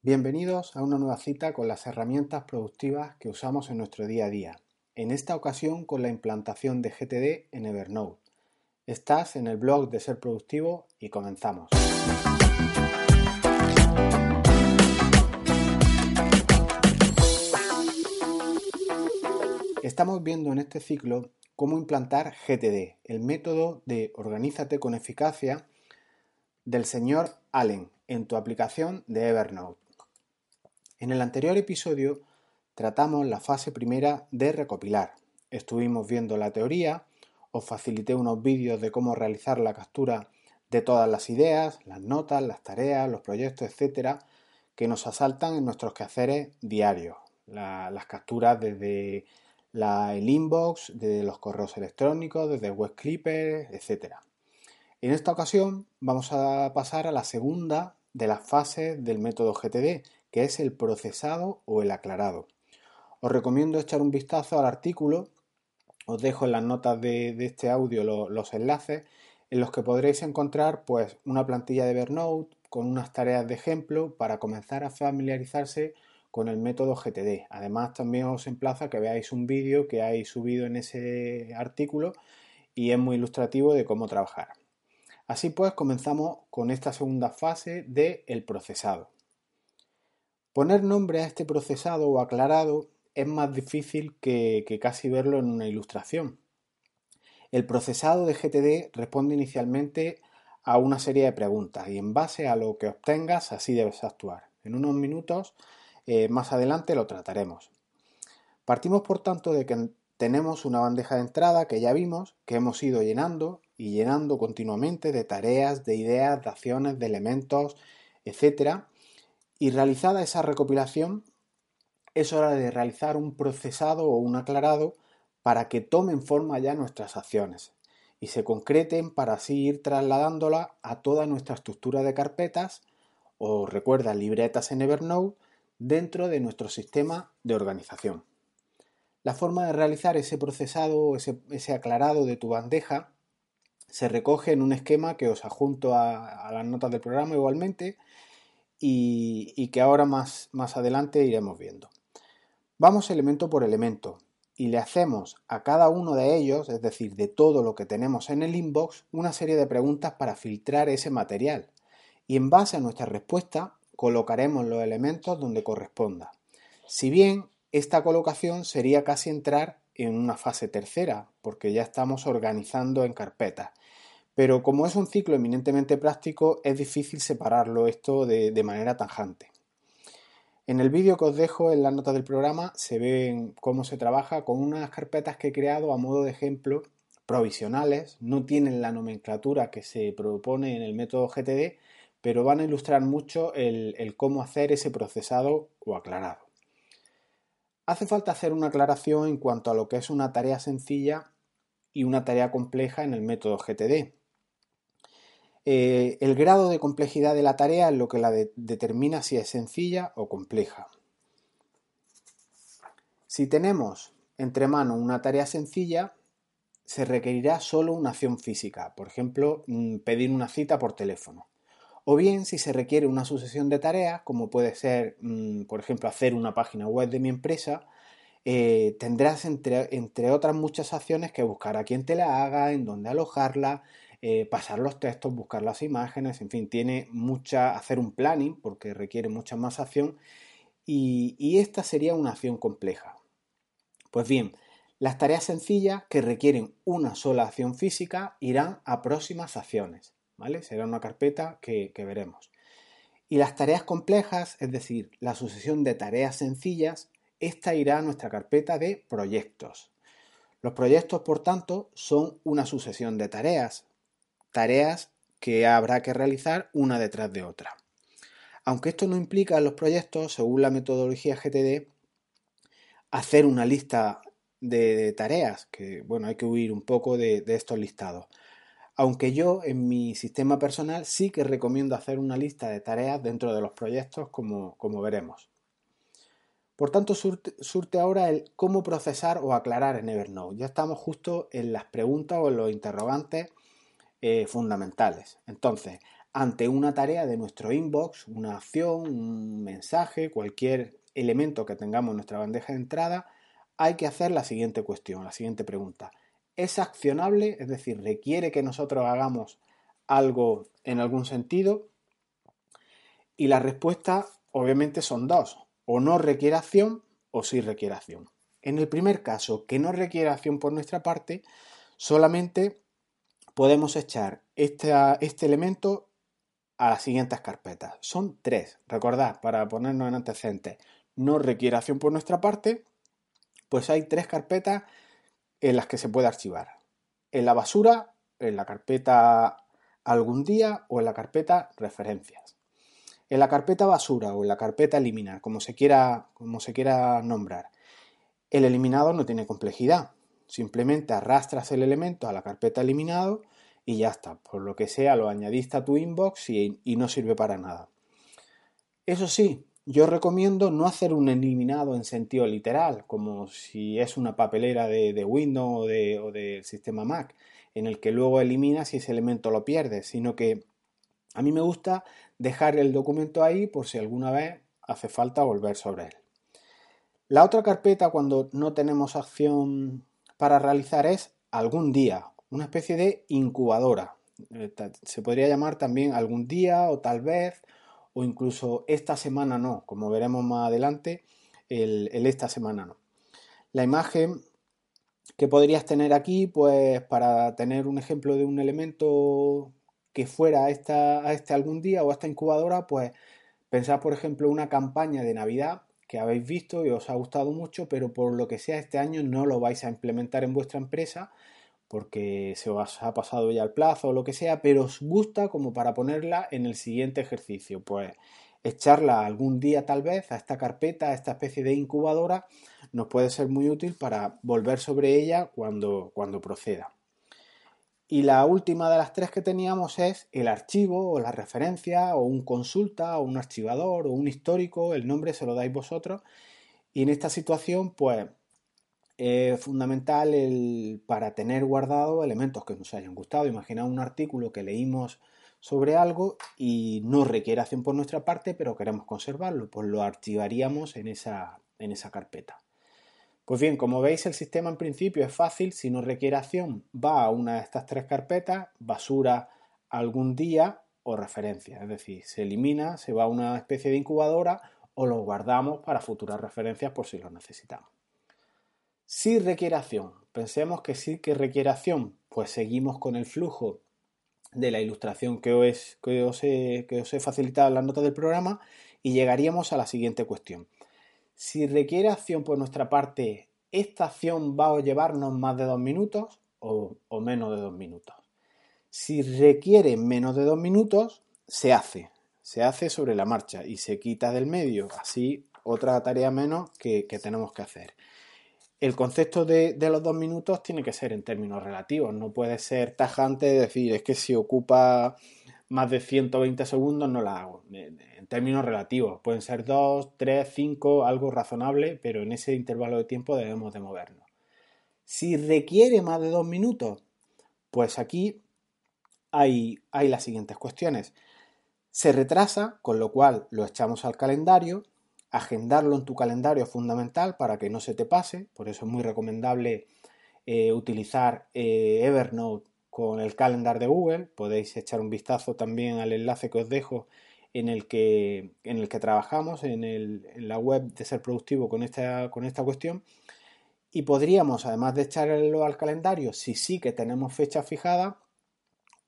Bienvenidos a una nueva cita con las herramientas productivas que usamos en nuestro día a día, en esta ocasión con la implantación de GTD en Evernote. Estás en el blog de Ser Productivo y comenzamos. Estamos viendo en este ciclo cómo implantar GTD, el método de Organízate con eficacia del señor Allen en tu aplicación de Evernote. En el anterior episodio tratamos la fase primera de recopilar. Estuvimos viendo la teoría, os facilité unos vídeos de cómo realizar la captura de todas las ideas, las notas, las tareas, los proyectos, etcétera, que nos asaltan en nuestros quehaceres diarios. las capturas desde el inbox, desde los correos electrónicos, desde web clippers, etcétera. En esta ocasión vamos a pasar a la segunda de las fases del método GTD, que es el procesado o el aclarado. Os recomiendo echar un vistazo al artículo, os dejo en las notas de, este audio los enlaces en los que podréis encontrar pues una plantilla de Evernote con unas tareas de ejemplo para comenzar a familiarizarse con el método GTD. Además también os emplazo a que veáis un vídeo que hay subido en ese artículo y es muy ilustrativo de cómo trabajar. Así pues comenzamos con esta segunda fase del el procesado. Poner nombre a este procesado o aclarado es más difícil que, casi verlo en una ilustración. El procesado de GTD responde inicialmente a una serie de preguntas y en base a lo que obtengas así debes actuar. En unos minutos eh, más adelante lo trataremos. Partimos por tanto de que tenemos una bandeja de entrada que ya vimos, que hemos ido llenando y llenando continuamente de tareas, de ideas, de acciones, de elementos, etcétera, y realizada esa recopilación, es hora de realizar un procesado o un aclarado para que tomen forma ya nuestras acciones y se concreten para así ir trasladándola a toda nuestra estructura de carpetas o recuerda libretas en Evernote dentro de nuestro sistema de organización. La forma de realizar ese procesado o ese, aclarado de tu bandeja se recoge en un esquema que os adjunto a las notas del programa igualmente y, que ahora más, más adelante iremos viendo. Vamos elemento por elemento y le hacemos a cada uno de ellos, es decir, de todo lo que tenemos en el inbox, una serie de preguntas para filtrar ese material. Y en base a nuestra respuesta colocaremos los elementos donde corresponda. Si bien esta colocación sería casi entrar en una fase tercera, porque ya estamos organizando en carpetas. Pero como es un ciclo eminentemente práctico, es difícil separarlo esto de, manera tajante. En el vídeo que os dejo en las notas del programa se ve cómo se trabaja con unas carpetas que he creado a modo de ejemplo provisionales, no tienen la nomenclatura que se propone en el método GTD, pero van a ilustrar mucho el, cómo hacer ese procesado o aclarado. Hace falta hacer una aclaración en cuanto a lo que es una tarea sencilla y una tarea compleja en el método GTD. Eh, el grado de complejidad de la tarea es lo que la determina si es sencilla o compleja. Si tenemos entre manos una tarea sencilla, se requerirá solo una acción física, por ejemplo, mm, pedir una cita por teléfono. O bien, si se requiere una sucesión de tareas, como puede ser, mm, por ejemplo, hacer una página web de mi empresa, eh, tendrás entre, entre, otras muchas acciones que buscar a quien te la haga, en dónde alojarla, eh, pasar los textos, buscar las imágenes, en fin, tiene mucha, hacer un planning porque requiere mucha más acción y, esta sería una acción compleja. Pues bien, las tareas sencillas que requieren una sola acción física irán a próximas acciones, ¿vale? Será una carpeta que veremos. Y las tareas complejas, es decir, la sucesión de tareas sencillas, esta irá a nuestra carpeta de proyectos. Los proyectos, por tanto, son una sucesión de tareas, tareas que habrá que realizar una detrás de otra. Aunque esto no implica en los proyectos, según la metodología GTD, hacer una lista de tareas, que bueno, hay que huir un poco de, estos listados. Aunque yo en mi sistema personal sí que recomiendo hacer una lista de tareas dentro de los proyectos, como, como veremos. Por tanto, surte, surte, ahora el cómo procesar o aclarar en Evernote. Ya estamos justo en las preguntas o en los interrogantes eh, fundamentales. Entonces, ante una tarea de nuestro inbox, una acción, un mensaje, cualquier elemento que tengamos en nuestra bandeja de entrada, hay que hacer la siguiente cuestión, la siguiente pregunta. ¿Es accionable? Es decir, ¿requiere que nosotros hagamos algo en algún sentido? Y la respuesta obviamente son dos. O no requiere acción o sí requiere acción. En el primer caso, que no requiere acción por nuestra parte, solamente podemos echar este, elemento a las siguientes carpetas. Son tres, recordad, para ponernos en antecedentes. No requiere acción por nuestra parte, pues hay tres carpetas en las que se puede archivar. En la basura, en la carpeta algún día o en la carpeta referencias. En la carpeta basura o en la carpeta eliminar, como se quiera, como se quiera nombrar. El eliminado no tiene complejidad. Simplemente arrastras el elemento a la carpeta eliminado y ya está. Por lo que sea, lo añadiste a tu inbox y, no sirve para nada. Eso sí, yo recomiendo no hacer un eliminado en sentido literal, como si es una papelera de, Windows o del de sistema Mac, en el que luego eliminas y ese elemento lo pierdes, sino que a mí me gusta dejar el documento ahí por si alguna vez hace falta volver sobre él. La otra carpeta cuando no tenemos acción para realizar es algún día una especie de incubadora. Eh, se podría llamar también algún día o tal vez, o incluso esta semana no, como veremos más adelante, el, esta semana no. La imagen que podrías tener aquí, pues para tener un ejemplo de un elemento que fuera a, esta, este algún día o a esta incubadora, pues pensad por ejemplo una campaña de Navidad que habéis visto y os ha gustado mucho, pero por lo que sea este año no lo vais a implementar en vuestra empresa porque se os ha pasado ya el plazo o lo que sea, pero os gusta como para ponerla en el siguiente ejercicio. Pues echarla algún día tal vez a esta carpeta, a esta especie de incubadora, nos puede ser muy útil para volver sobre ella cuando, cuando proceda. Y la última de las tres que teníamos es el archivo o la referencia o un consulta o un archivador o un histórico, el nombre se lo dais vosotros. Y en esta situación, pues es fundamental el, para tener guardado elementos que nos hayan gustado. Imagina un artículo que leímos sobre algo y no requiere acción por nuestra parte, pero queremos conservarlo, pues lo archivaríamos en esa, en esa carpeta. Pues bien, como veis, el sistema en principio es fácil, si no requiere acción, va a una de estas tres carpetas, basura algún día o referencia, es decir, se elimina, se va a una especie de incubadora o lo guardamos para futuras referencias por si lo necesitamos. Si requiere acción. Pensemos que sí que requiere acción. Pues seguimos con el flujo de la ilustración que os, que os, he, que os he facilitado en las notas del programa y llegaríamos a la siguiente cuestión. Si requiere acción por nuestra parte, ¿esta acción va a llevarnos más de dos minutos o, menos de dos minutos? Si requiere menos de dos minutos, se hace. Se hace sobre la marcha y se quita del medio. Así, otra tarea menos que, tenemos que hacer el concepto de, los dos minutos tiene que ser en términos relativos, no puede ser tajante de decir es que si ocupa más de 120 segundos no la hago. En términos relativos, pueden ser dos, tres, cinco, algo razonable, pero en ese intervalo de tiempo debemos de movernos. Si requiere más de dos minutos, pues aquí hay, hay las siguientes cuestiones. Se retrasa, con lo cual lo echamos al calendario, Agendarlo en tu calendario es fundamental para que no se te pase, por eso es muy recomendable eh, utilizar eh, Evernote con el calendar de Google. Podéis echar un vistazo también al enlace que os dejo en el que, en el que trabajamos en, la web de ser productivo con esta, con esta cuestión. Y podríamos, además de echarlo al calendario, si sí que tenemos fecha fijada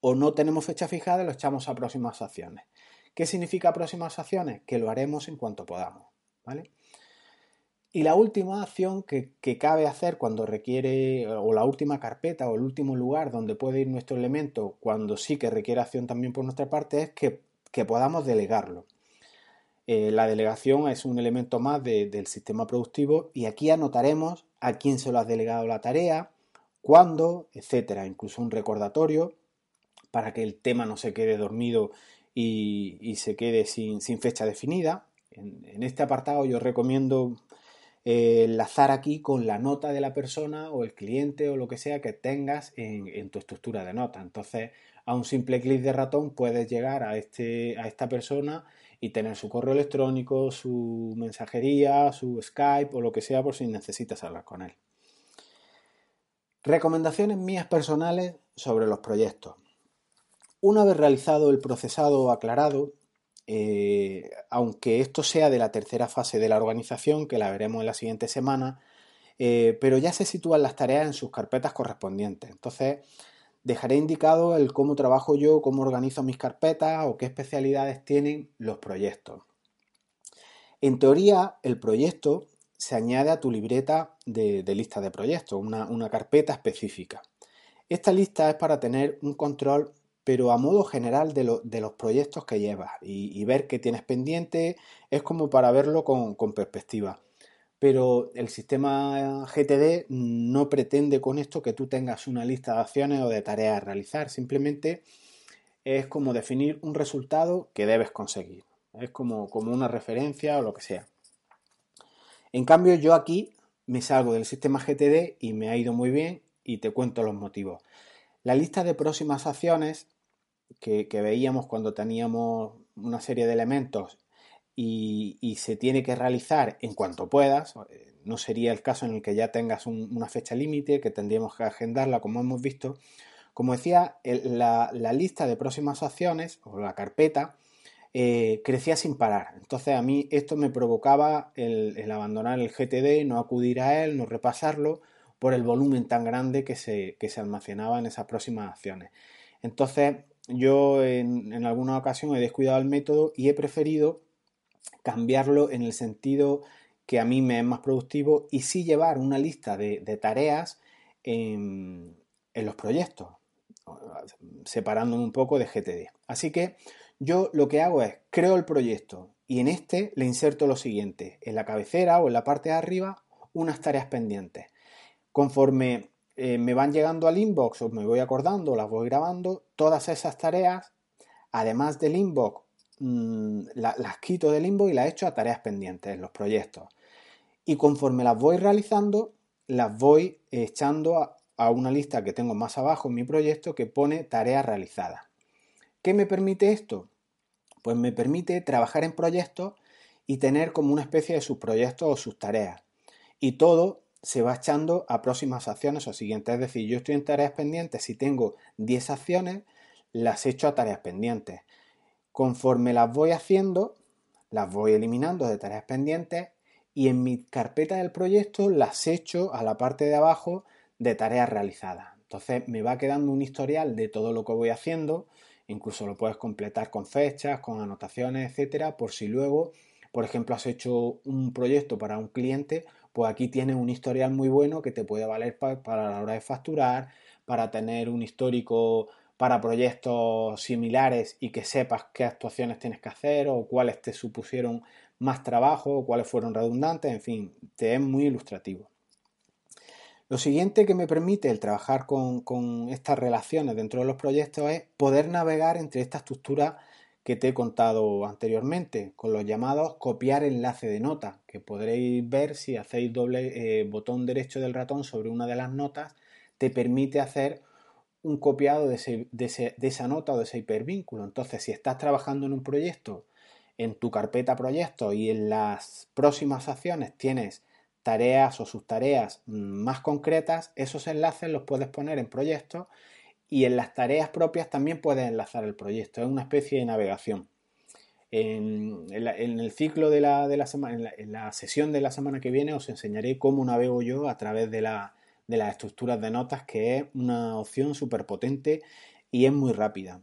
o no tenemos fecha fijada, lo echamos a próximas acciones. ¿Qué significa próximas acciones? Que lo haremos en cuanto podamos. ¿vale? Y la última acción que, cabe hacer cuando requiere, o la última carpeta o el último lugar donde puede ir nuestro elemento cuando sí que requiere acción también por nuestra parte es que, podamos delegarlo. Eh, la delegación es un elemento más del sistema productivo y aquí anotaremos a quién se lo ha delegado la tarea, cuándo, etcétera, incluso un recordatorio para que el tema no se quede dormido y, se quede sin fecha definida. En, este apartado yo recomiendo eh, enlazar aquí con la nota de la persona o el cliente o lo que sea que tengas en, tu estructura de nota. Entonces, a un simple clic de ratón puedes llegar a, este, a esta persona y tener su correo electrónico, su mensajería, su Skype o lo que sea por si necesitas hablar con él. Recomendaciones mías personales sobre los proyectos. Una vez realizado el procesado aclarado, eh, aunque esto sea de la tercera fase de la organización, que la veremos en la siguiente semana, eh, pero ya se sitúan las tareas en sus carpetas correspondientes. Entonces, dejaré indicado el cómo trabajo yo, cómo organizo mis carpetas o qué especialidades tienen los proyectos. En teoría, el proyecto se añade a tu libreta de, lista de proyectos, una, carpeta específica. Esta lista es para tener un control, pero a modo general de, los proyectos que llevas y, ver qué tienes pendiente, es como para verlo con, perspectiva. Pero el sistema GTD no pretende con esto que tú tengas una lista de acciones o de tareas a realizar, simplemente es como definir un resultado que debes conseguir. Es como, como una referencia o lo que sea. En cambio, yo aquí me salgo del sistema GTD y me ha ido muy bien y te cuento los motivos. La lista de próximas acciones que, veíamos cuando teníamos una serie de elementos y, se tiene que realizar en cuanto puedas, no sería el caso en el que ya tengas una fecha límite, que tendríamos que agendarla como hemos visto. Como decía, la, la lista de próximas acciones o la carpeta eh, crecía sin parar. Entonces a mí esto me provocaba el, abandonar el GTD, no acudir a él, no repasarlo por el volumen tan grande que se, se almacenaba en esas próximas acciones. Entonces yo en, alguna ocasión he descuidado el método y he preferido cambiarlo en el sentido que a mí me es más productivo y sí llevar una lista de, tareas en, en, los proyectos, separándome un poco de GTD. Así que yo lo que hago es, creo el proyecto y en este le inserto lo siguiente, en la cabecera o en la parte de arriba, unas tareas pendientes. Conforme eh, me van llegando al inbox o me voy acordando, las voy grabando, todas esas tareas, además del inbox, mm, las quito del inbox y las echo a tareas pendientes en los proyectos. Y conforme las voy realizando, las voy echando a una lista que tengo más abajo en mi proyecto que pone tareas realizadas. ¿Qué me permite esto? Pues me permite trabajar en proyectos y tener como una especie de subproyectos o sus tareas. Y todo se va echando a próximas acciones o siguientes. Es decir, yo estoy en tareas pendientes, si tengo 10 acciones, las echo a tareas pendientes. Conforme las voy haciendo, las voy eliminando de tareas pendientes y en mi carpeta del proyecto las echo a la parte de abajo de tareas realizadas. Entonces me va quedando un historial de todo lo que voy haciendo, Incluso lo puedes completar con fechas, con anotaciones, etcétera, por si luego, por ejemplo, has hecho un proyecto para un cliente, pues aquí tienes un historial muy bueno que te puede valer para la hora de facturar, para tener un histórico para proyectos similares y que sepas qué actuaciones tienes que hacer o cuáles te supusieron más trabajo o cuáles fueron redundantes, en fin, te es muy ilustrativo. Lo siguiente que me permite el trabajar con, estas relaciones dentro de los proyectos es poder navegar entre esta estructura que te he contado anteriormente, con los llamados copiar enlace de nota, que podréis ver si hacéis doble eh, botón derecho del ratón sobre una de las notas, te permite hacer un copiado de, de esa nota o de ese hipervínculo. Entonces, si estás trabajando en un proyecto, en tu carpeta proyecto y en las próximas acciones tienes tareas o sus tareas más concretas, esos enlaces los puedes poner en proyectos y en las tareas propias también puedes enlazar el proyecto. Es una especie de navegación. En, el ciclo de la, de la semana, en la, sesión de la semana que viene os enseñaré cómo navego yo a través de, la, de las estructuras de notas, que es una opción súper potente y es muy rápida.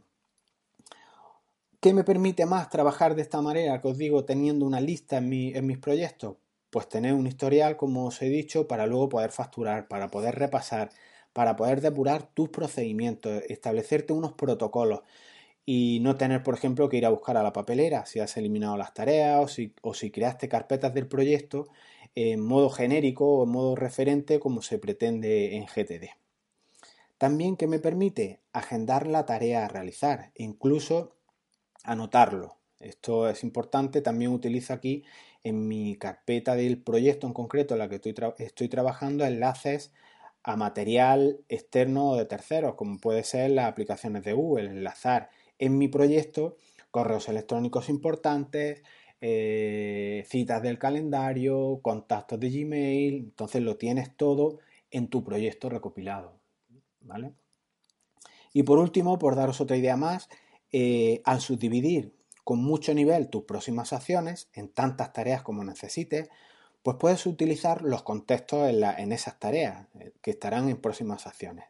¿Qué me permite más trabajar de esta manera que os digo teniendo una lista en, en mis proyectos? pues tener un historial, como os he dicho, para luego poder facturar, para poder repasar, para poder depurar tus procedimientos, establecerte unos protocolos y no tener, por ejemplo, que ir a buscar a la papelera si has eliminado las tareas o si, creaste carpetas del proyecto en modo genérico o en modo referente como se pretende en GTD. También que me permite agendar la tarea a realizar, incluso anotarlo. Esto es importante, también utilizo aquí en mi carpeta del proyecto en concreto en la que estoy, trabajando enlaces a material externo de terceros, como puede ser las aplicaciones de Google, enlazar en mi proyecto correos electrónicos importantes, eh, citas del calendario, contactos de Gmail, entonces lo tienes todo en tu proyecto recopilado. ¿vale? Y por último, por daros otra idea más, eh, al subdividir con mucho nivel tus próximas acciones en tantas tareas como necesites, pues puedes utilizar los contextos en, esas tareas eh, que estarán en próximas acciones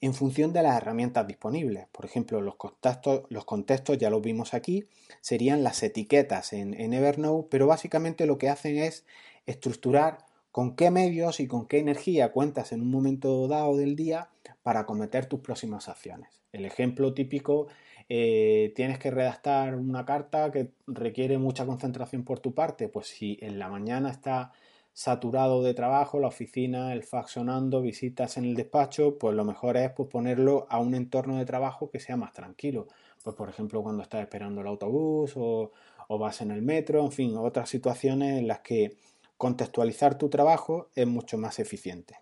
en función de las herramientas disponibles. Por ejemplo, los contextos, los contextos ya los vimos aquí, serían las etiquetas en, en, Evernote, pero básicamente lo que hacen es estructurar con qué medios y con qué energía cuentas en un momento dado del día para cometer tus próximas acciones. El ejemplo típico, eh, tienes que redactar una carta que requiere mucha concentración por tu parte, pues si en la mañana está saturado de trabajo, la oficina, el fax sonando, visitas en el despacho, pues lo mejor es pues, ponerlo a un entorno de trabajo que sea más tranquilo. Pues por ejemplo cuando estás esperando el autobús o, o vas en el metro, en fin, otras situaciones en las que contextualizar tu trabajo es mucho más eficiente.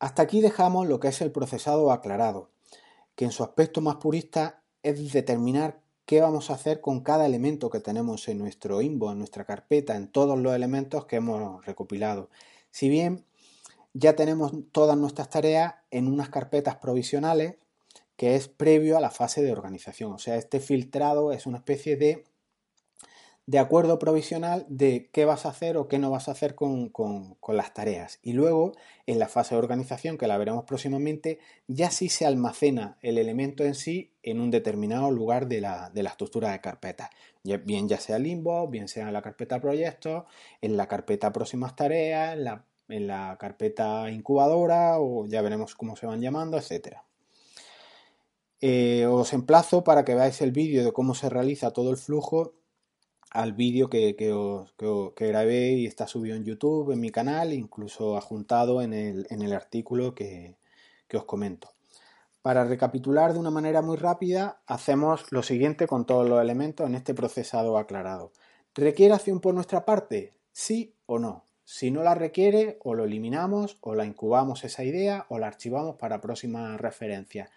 Hasta aquí dejamos lo que es el procesado aclarado, que en su aspecto más purista es determinar qué vamos a hacer con cada elemento que tenemos en nuestro inbox, en nuestra carpeta, en todos los elementos que hemos recopilado. Si bien ya tenemos todas nuestras tareas en unas carpetas provisionales, que es previo a la fase de organización. O sea, este filtrado es una especie de de acuerdo provisional de qué vas a hacer o qué no vas a hacer con, las tareas. Y luego, en la fase de organización, que la veremos próximamente, ya sí se almacena el elemento en sí en un determinado lugar de la, estructura de carpetas. Bien ya sea limbo, bien sea en la carpeta proyectos, en la carpeta próximas tareas, en la, carpeta incubadora o ya veremos cómo se van llamando, etc. Eh, os emplazo para que veáis el vídeo de cómo se realiza todo el flujo al vídeo que, que, grabé y está subido en YouTube, en mi canal, incluso adjuntado en el, en el artículo que, os comento. Para recapitular de una manera muy rápida, hacemos lo siguiente con todos los elementos en este procesado aclarado. ¿Requiere acción por nuestra parte? Sí o no. Si no la requiere, o lo eliminamos, o la incubamos esa idea, o la archivamos para próximas referencias.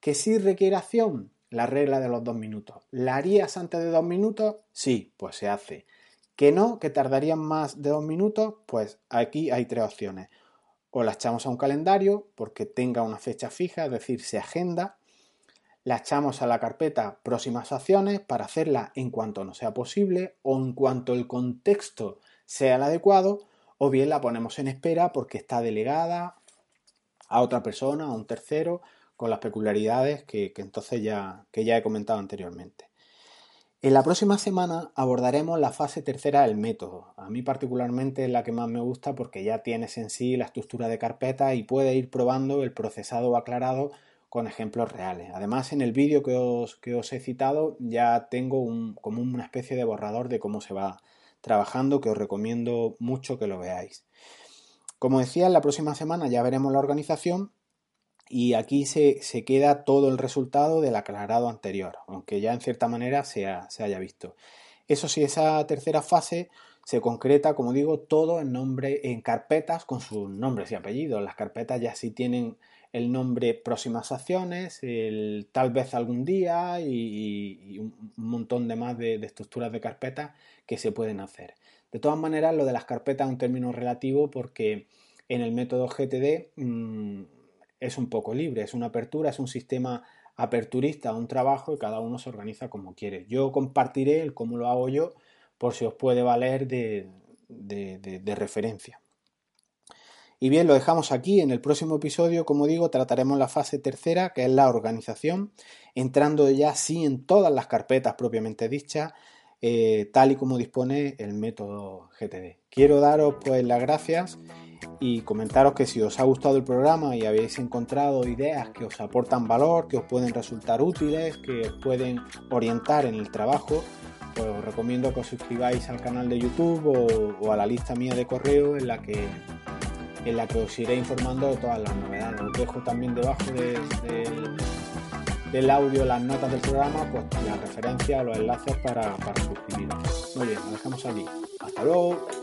¿Que sí requiere acción? La regla de los dos minutos. ¿La harías antes de dos minutos? Sí, pues se hace. ¿Que no? ¿Que tardarían más de dos minutos? Pues aquí hay tres opciones. O la echamos a un calendario porque tenga una fecha fija, es decir, se agenda. La echamos a la carpeta próximas acciones para hacerla en cuanto no sea posible o en cuanto el contexto sea el adecuado. O bien la ponemos en espera porque está delegada a otra persona, a un tercero con las peculiaridades que, entonces ya, que ya he comentado anteriormente. En la próxima semana abordaremos la fase tercera del método. A mí particularmente es la que más me gusta porque ya tienes en sí la estructura de carpeta y puedes ir probando el procesado aclarado con ejemplos reales. Además, en el vídeo que os, que os he citado ya tengo un, como una especie de borrador de cómo se va trabajando que os recomiendo mucho que lo veáis. Como decía, en la próxima semana ya veremos la organización y aquí se, queda todo el resultado del aclarado anterior, aunque ya en cierta manera se, haya visto. Eso sí, esa tercera fase se concreta, como digo, todo en nombre, en carpetas con sus nombres y apellidos. Las carpetas ya sí tienen el nombre próximas acciones, el tal vez algún día y, un montón de más de, estructuras de carpetas que se pueden hacer. De todas maneras, lo de las carpetas es un término relativo porque en el método GTD mm, es un poco libre, es una apertura, es un sistema aperturista, un trabajo y cada uno se organiza como quiere. Yo compartiré el cómo lo hago yo por si os puede valer de, de, referencia. Y bien, lo dejamos aquí. En el próximo episodio, como digo, trataremos la fase tercera, que es la organización, entrando ya sí en todas las carpetas propiamente dichas, eh, tal y como dispone el método GTD. Quiero daros pues las gracias y comentaros que si os ha gustado el programa y habéis encontrado ideas que os aportan valor, que os pueden resultar útiles, que os pueden orientar en el trabajo, pues os recomiendo que os suscribáis al canal de YouTube o, a la lista mía de correo en la que en la que os iré informando de todas las novedades. Os dejo también debajo del audio las notas del programa, pues las referencias los enlaces para, para suscribiros. Muy bien, nos dejamos aquí. Hasta luego.